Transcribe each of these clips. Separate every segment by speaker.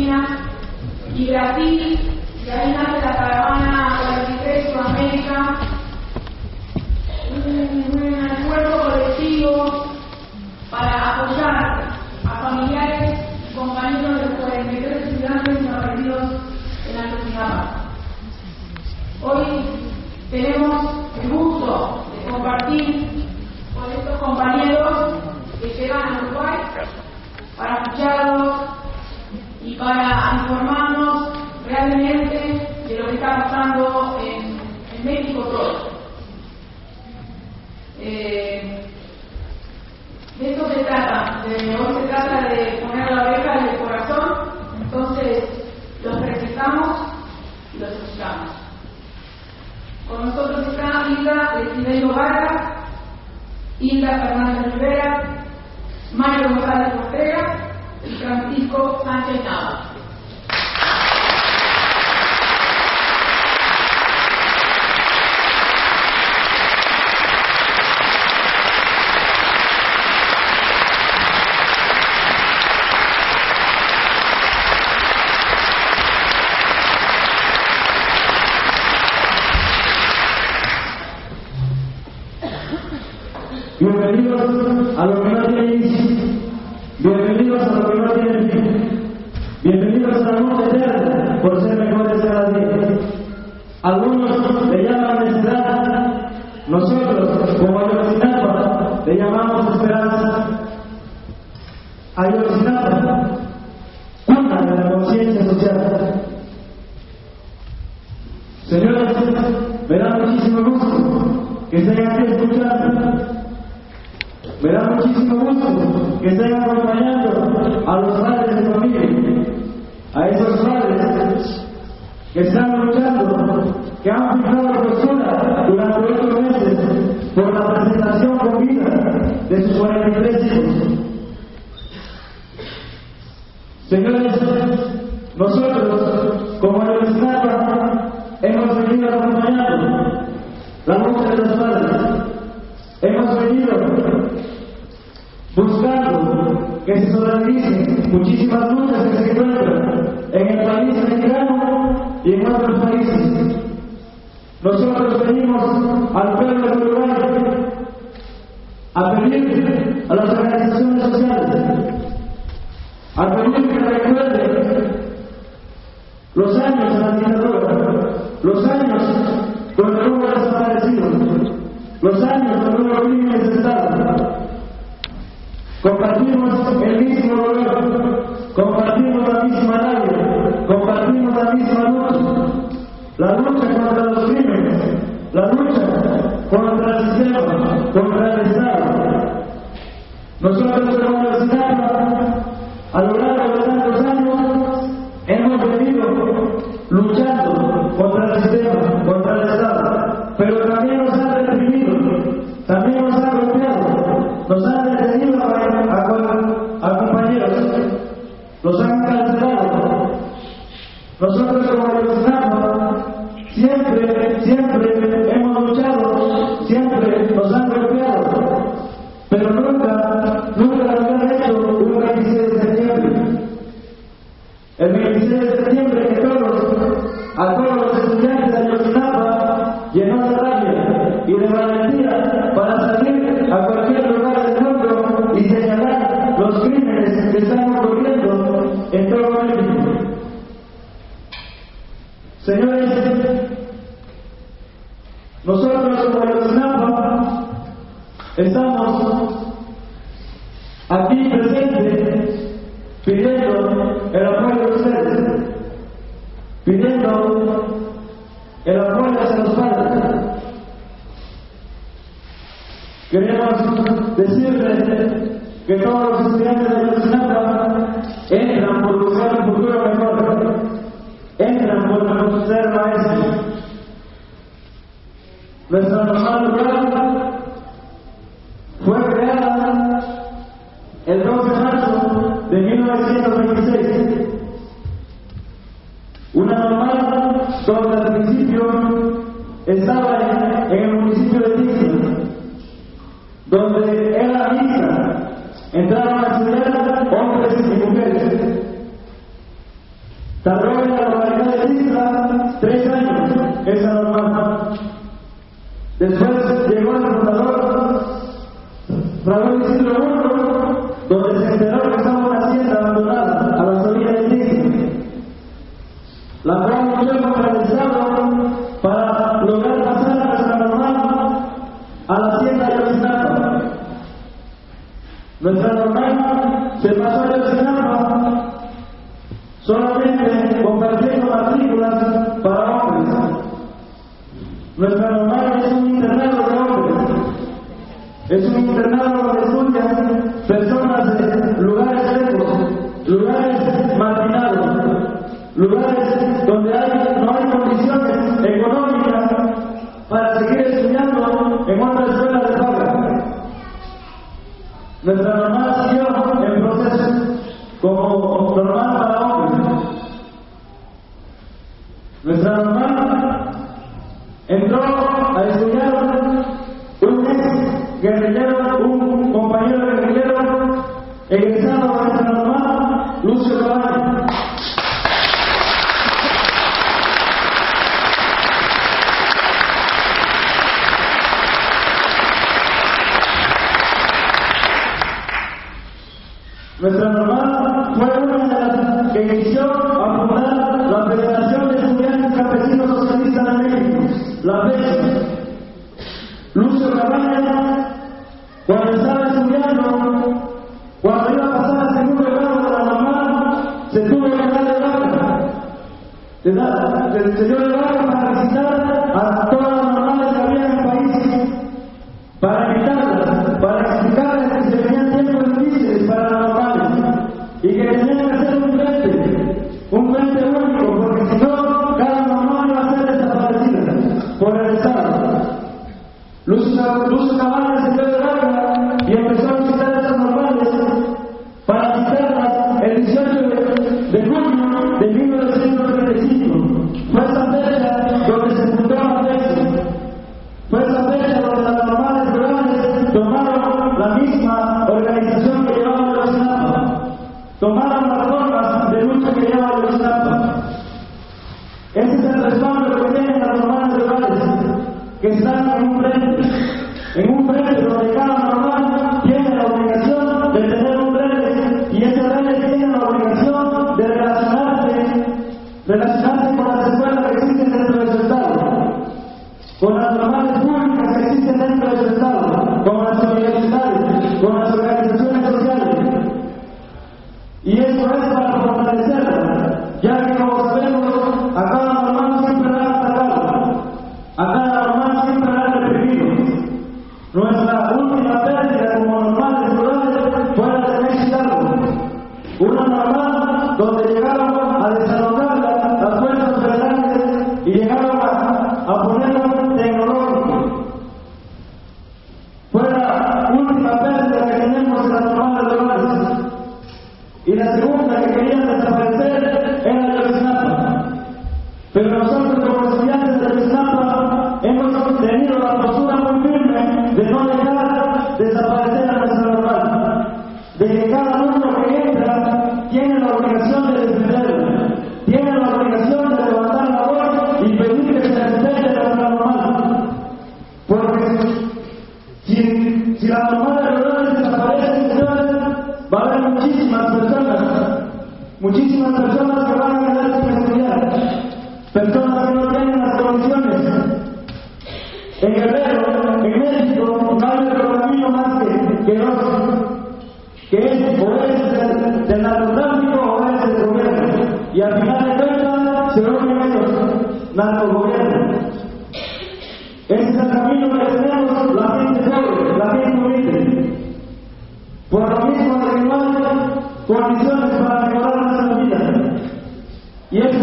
Speaker 1: Y Brasil, y ahí nace la caravana 43 Sudamérica, un, un esfuerzo colectivo para apoyar a familiares y compañeros de los 43 estudiantes desaparecidos en la sociedad. Hoy tenemos para informarnos realmente de lo que está pasando en, México todo. Eh, de esto se trata, de, hoy se trata de poner la oreja en el corazón, entonces los presentamos y los escuchamos. Con nosotros está Hilda Lecinello Vargas, Hilda Fernández Rivera, Mario González Ortega y Francisco Sánchez Nava.
Speaker 2: nos han cansado. Nosotros como los siempre, siempre el 2 de marzo de 1926. Una normal donde al principio estaba en, el municipio de Tixla, donde era mixta, entraron a la ciudad hombres y mujeres. Nuestra normal siguió en proceso como normal para hombres. Nuestra normal entró a estudiar un ex guerrillero, un compañero guerrillero egresado Lucifer, Lucifer, Lucifer, Lucifer, yang Lucifer,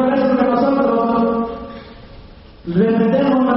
Speaker 2: gracias a nosotros. Le metemos a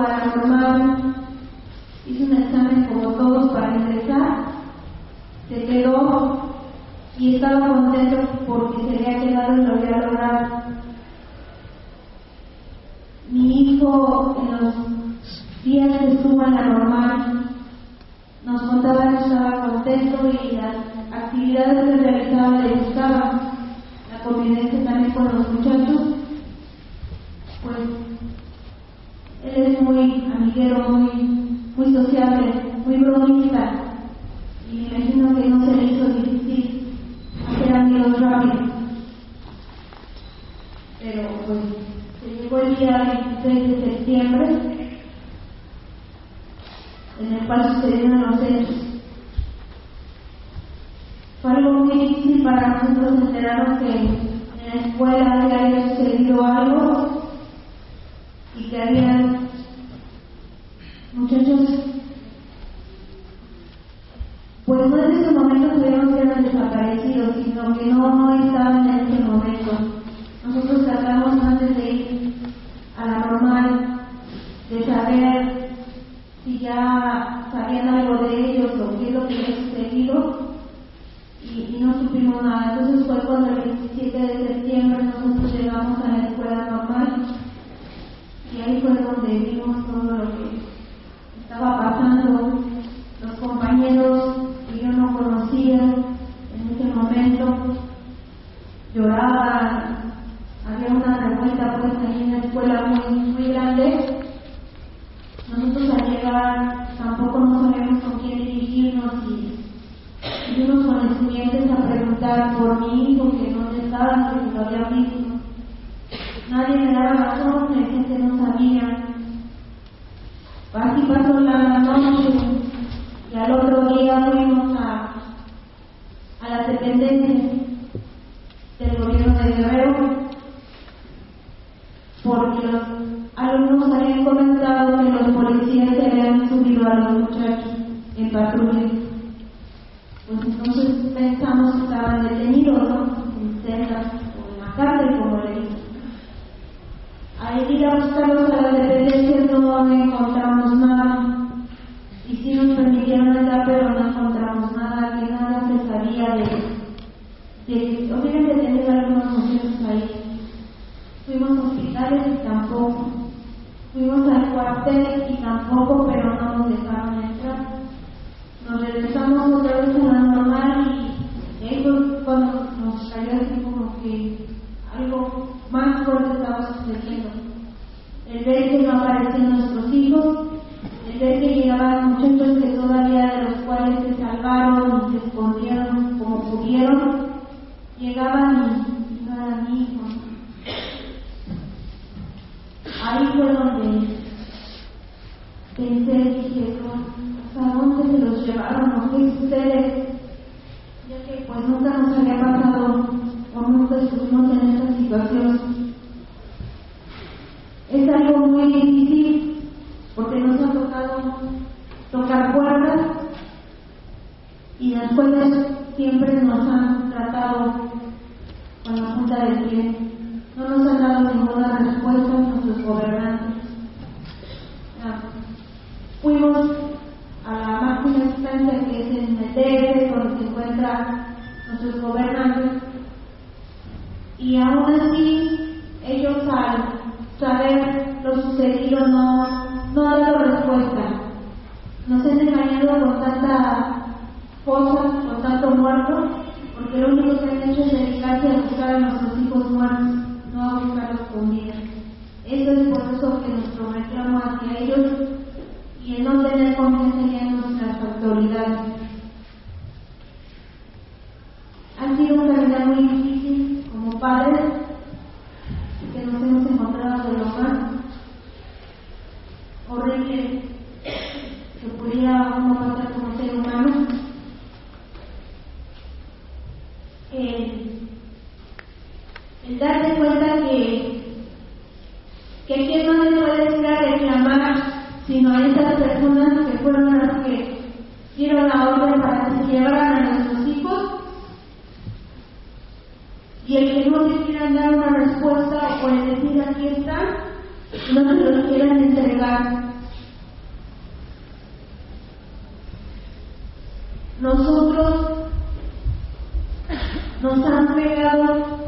Speaker 2: Él
Speaker 3: Entonces pensamos que estaba detenido ¿no? en celdas o en la cárcel, como le dije. Al ir a buscarlos a la dependencia no encontramos nada. las escuelas siempre nos han tratado con la punta del pie, no nos han dado ninguna respuesta a nuestros gobernantes. sino a esas personas que fueron las que dieron la orden para que se llevaran a nuestros hijos. Y el que no te quieran dar una respuesta o el decir aquí están, no se los quieran entregar. Nosotros nos han pegado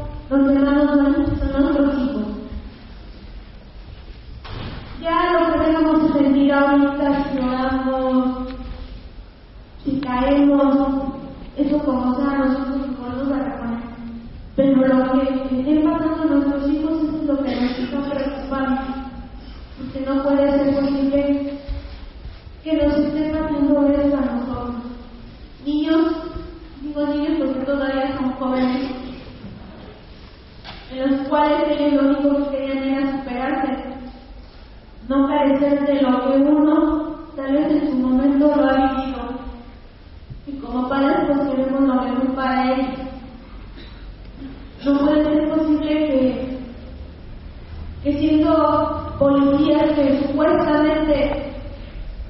Speaker 3: dos policías que supuestamente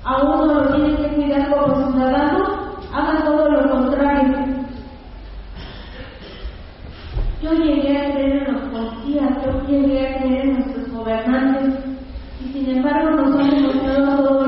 Speaker 3: a uno lo tienen que cuidar como ciudadano, hagan todo lo contrario. Yo llegué a creer en los policías, yo llegué a creer en nuestros gobernantes, y sin embargo nos han demostrado todo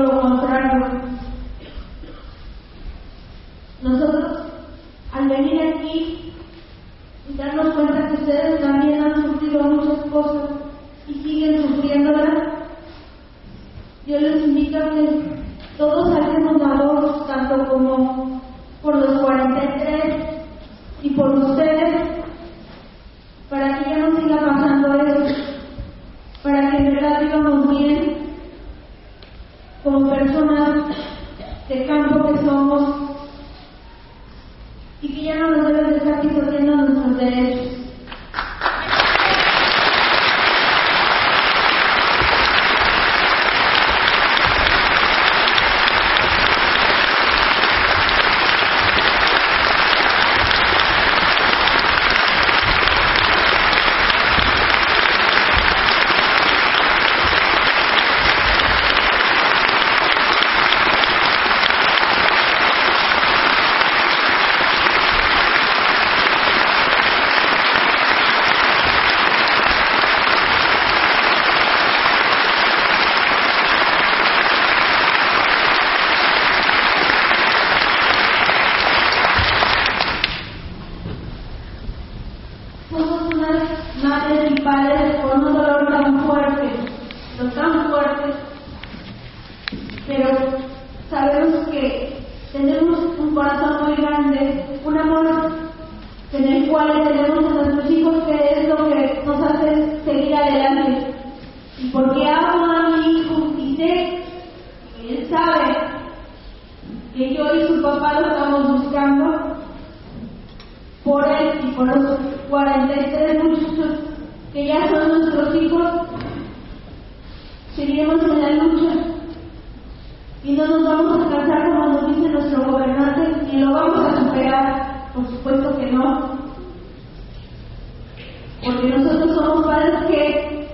Speaker 3: Porque nosotros somos padres que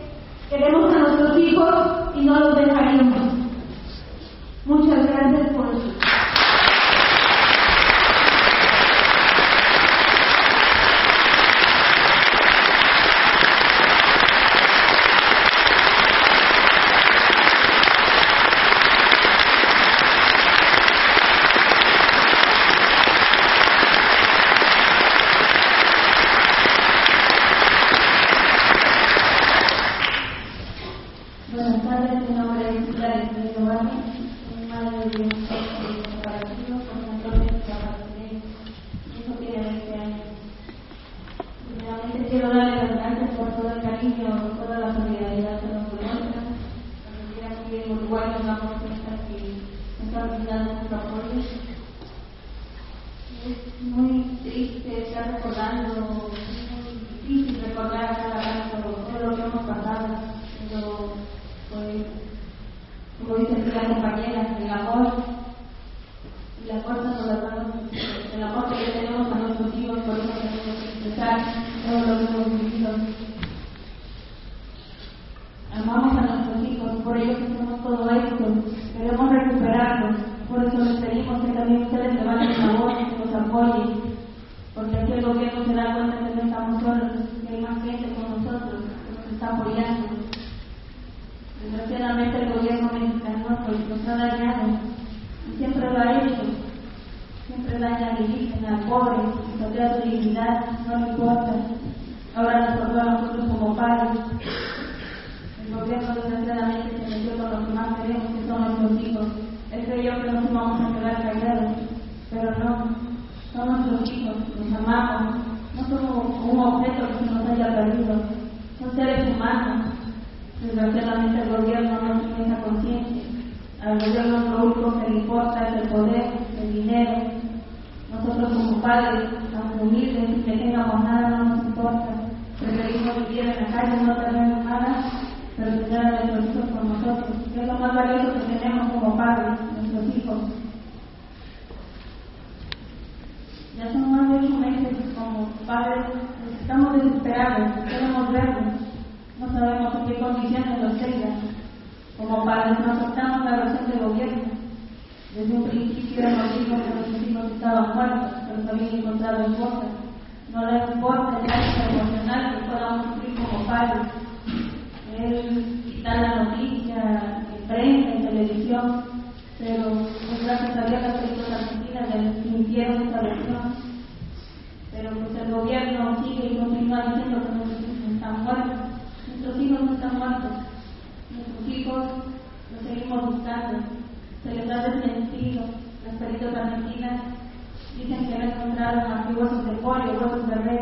Speaker 3: queremos a nuestros hijos y no los dejaremos.
Speaker 4: padres estamos desesperados, queremos verlos, no sabemos en qué condiciones los tengan. Como padres no aceptamos la versión del gobierno. Desde un principio nos dijo que nuestros hijos estaban muertos, pero los habían encontrado en. No les importa el acto emocional que podamos cumplir como padres. El quitar la noticia, en prensa, en televisión, pero pues gracias a Dios las películas argentinas les mintieron el gobierno sigue y continúa diciendo que nuestros hijos están muertos. Nuestros hijos no están muertos. Nuestros hijos los seguimos buscando. Se les ha desmentido. Las peritos argentinas dicen que no encontraron huesos de pollo, huesos de red,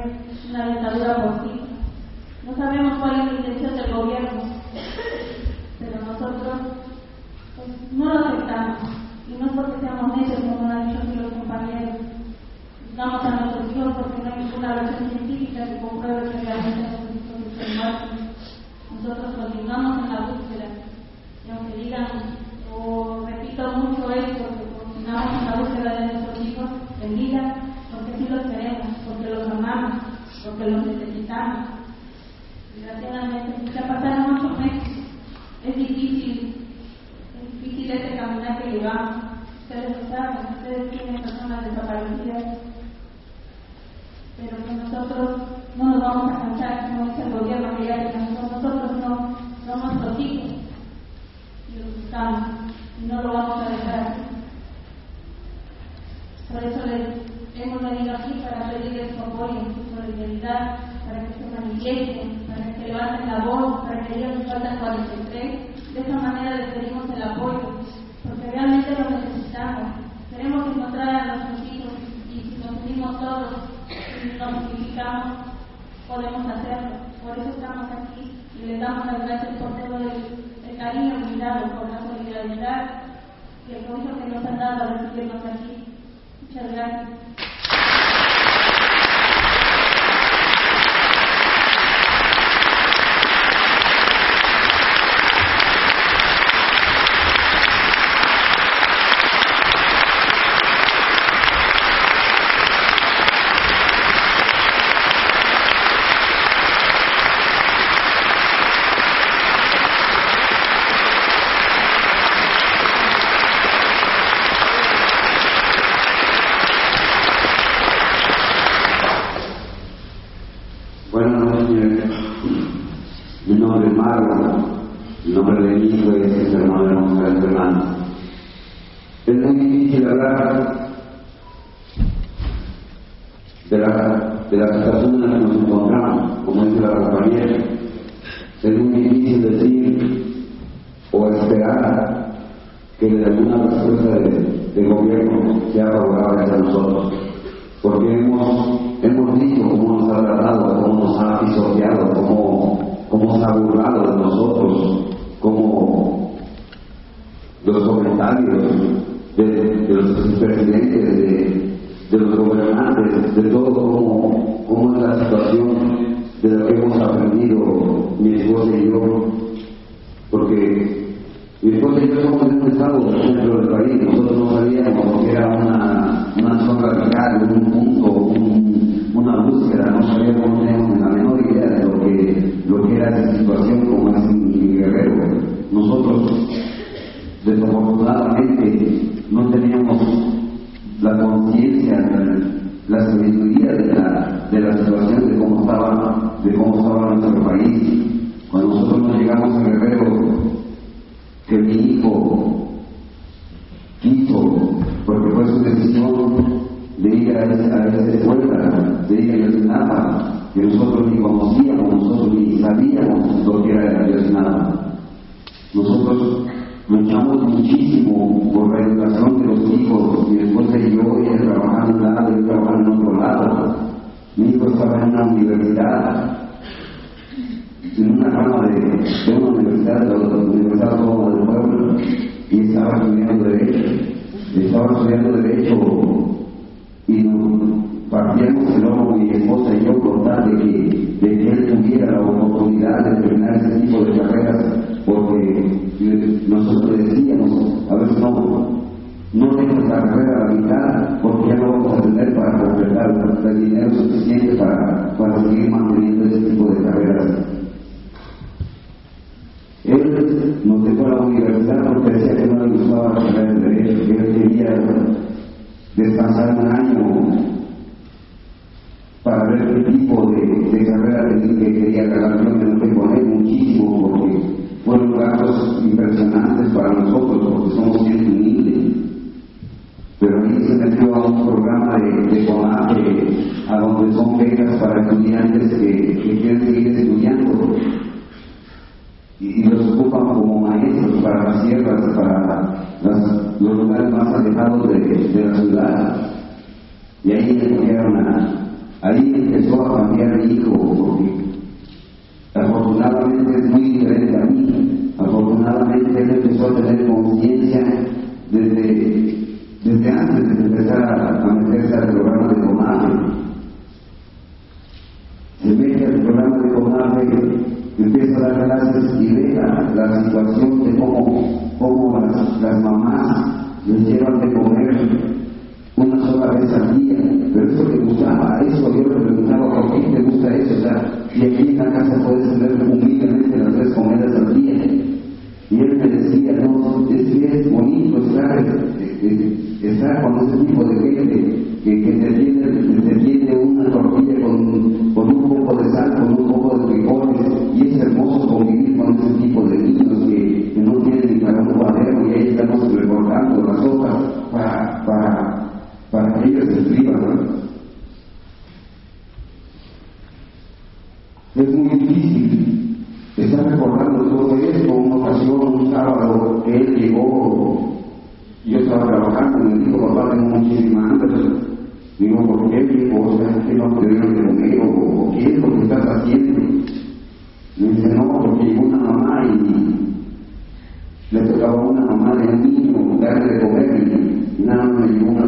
Speaker 4: una dentadura porcina. No sabemos cuál es la intención del gobierno, pero nosotros pues, no lo aceptamos. Y no es porque seamos necios, como han dicho. Damos a nuestros hijos porque no hay ninguna versión científica que compruebe que realmente están muertos. Nosotros continuamos en la búsqueda. Y aunque digan, o repito mucho esto, que continuamos en la búsqueda de nuestros hijos en vida, porque sí los queremos, porque los amamos, porque los necesitamos. Desgraciadamente, ya pasaron hemos
Speaker 5: aprendido mi esposa y yo, porque mi esposa y yo somos de un estado del país, nosotros no sabíamos que era una, una zona radical, un punto, un, una búsqueda, no sabíamos, no teníamos la menor idea de lo que, lo que era esa situación como es en Guerrero. Nosotros, desafortunadamente, no teníamos la conciencia, la sabiduría de la, de la situación, de cómo estaba, de cómo estaba nuestro país. Cuando nosotros nos llegamos a Guerrero, que mi hijo quiso, porque fue su decisión de ir a esa escuela, de ir a Yosinapa, que nosotros ni conocíamos, nosotros ni sabíamos lo que era Yosinapa. Nosotros luchamos muchísimo por la educación de los hijos, mi esposa y yo, ella trabajaba en un lado, yo trabajaba en otro lado. Mi hijo estaba en una universidad, en una rama de, de una universidad, de la Universidad Autónoma del Pueblo, y estaba estudiando Derecho. Estaba estudiando Derecho y nos partíamos el ojo, para estudiantes que, quieren seguir estudiando y, los ocupan como maestros para las sierras, para los lugares más alejados de, la ciudad. Y ahí empezaron a, ahí empezó a cambiar mi hijo, porque afortunadamente es muy diferente a mí. Afortunadamente él empezó a tener conciencia desde que empieza a dar clases y vea la situación de cómo, cómo las, mamás les llevan de comer una sola vez al día. Pero eso te gustaba, eso yo le preguntaba, ¿por qué te gusta eso? O sea, y aquí en la casa puedes tener humildemente las tres comidas al día. Y él me decía, no, es que es bonito estar, eh, eh, estar con ese tipo de gente que, que se tiene, se tiene una tortilla con, con un poco de sal, con un poco de frijoles, y es hermoso convivir con ese tipo de niños, qué no te veo que lo veo? ¿O qué es lo que estás haciendo? Me dice, no, porque llegó una mamá y le tocaba a una mamá de un niño darle de comer y nada, me llegó una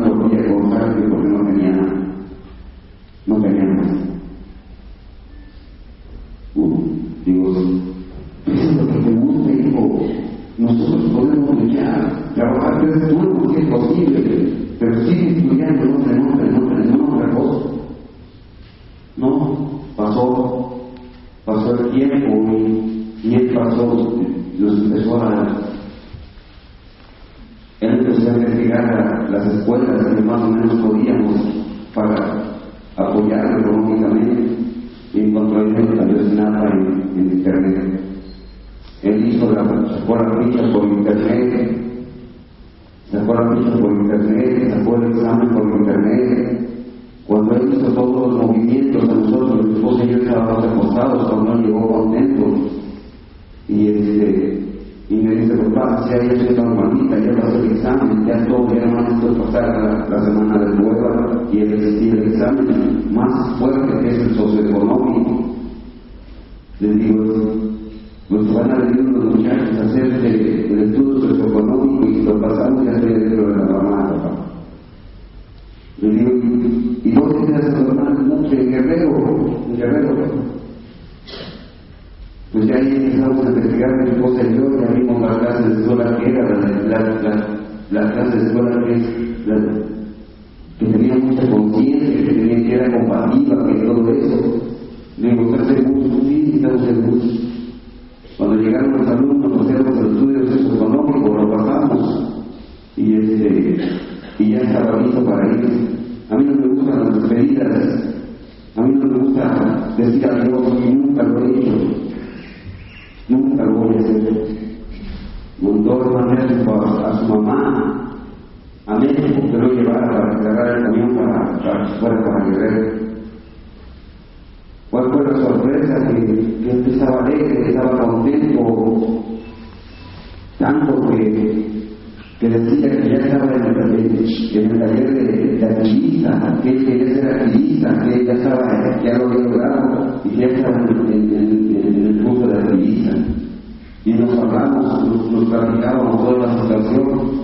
Speaker 5: y nos hablamos, nos, nos platicábamos toda la situación.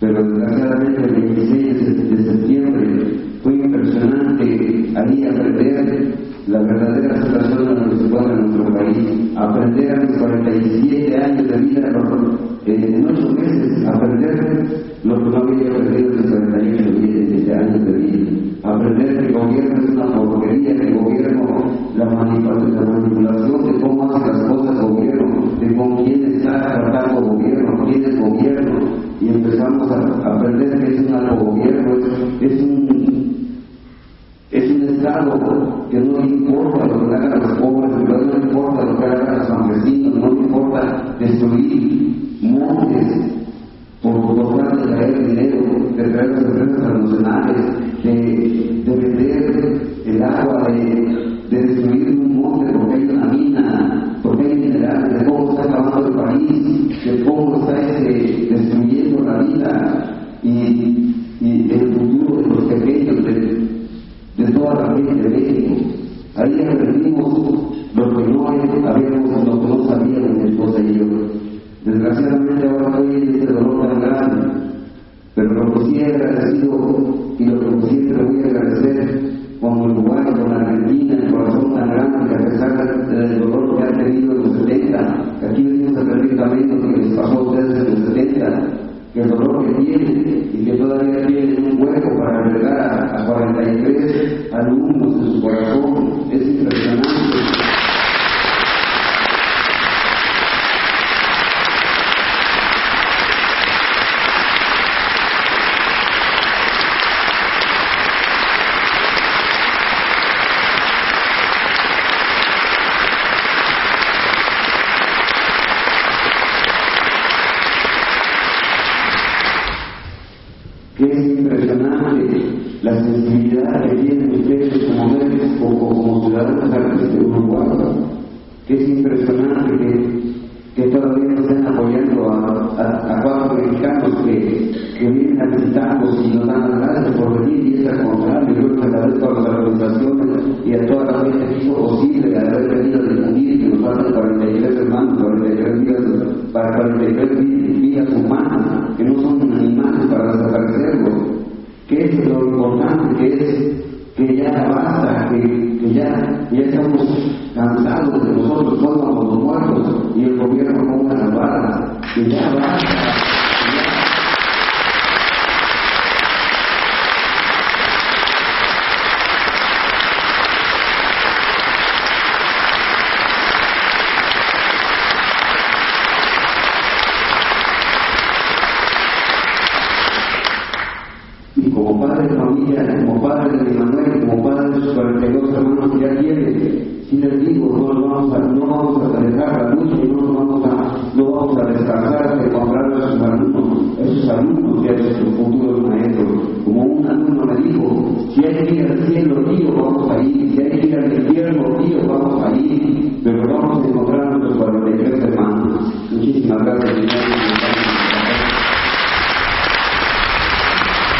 Speaker 5: Pero desgraciadamente el 26 de septiembre fue impresionante ahí aprender la verdadera situación de la municipal de nuestro país, aprender a mis 47 años de vida, en 8 meses, aprender lo que Los programas perdidos de 78, 17 años de vida. Aprender que el gobierno es una porquería, que el gobierno, la, manipulación de cómo hacen las cosas el gobierno, de con quién está tratando gobierno, quién es gobierno. Y empezamos a aprender que es un gobierno, es, un es un Estado que no le importa lo que hagan los pobres, no le importa lo que hagan los campesinos, no le importa destruir montes, las empresas de, de vender el agua, de, de destruir un monte porque hay una mina, porque hay minerales, de cómo está acabando el país, de cómo está este, destruyendo la vida y, y el futuro de los pequeños, de, de toda la gente de México. Ahí aprendimos lo que no habíamos, lo que no sabíamos esposa y yo. Desgraciadamente ahora en este dolor tan grande, agradecido y lo que siempre voy a agradecer con Uruguay, con Argentina, el corazón tan grande que a pesar del dolor que han tenido en los 70, aquí venimos a también lo que les pasó a ustedes en los 70, que el dolor que tienen y que todavía tienen un hueco para agregar a, a 43 alumnos en su corazón, es impresionante. Para 43 vidas humanas, que no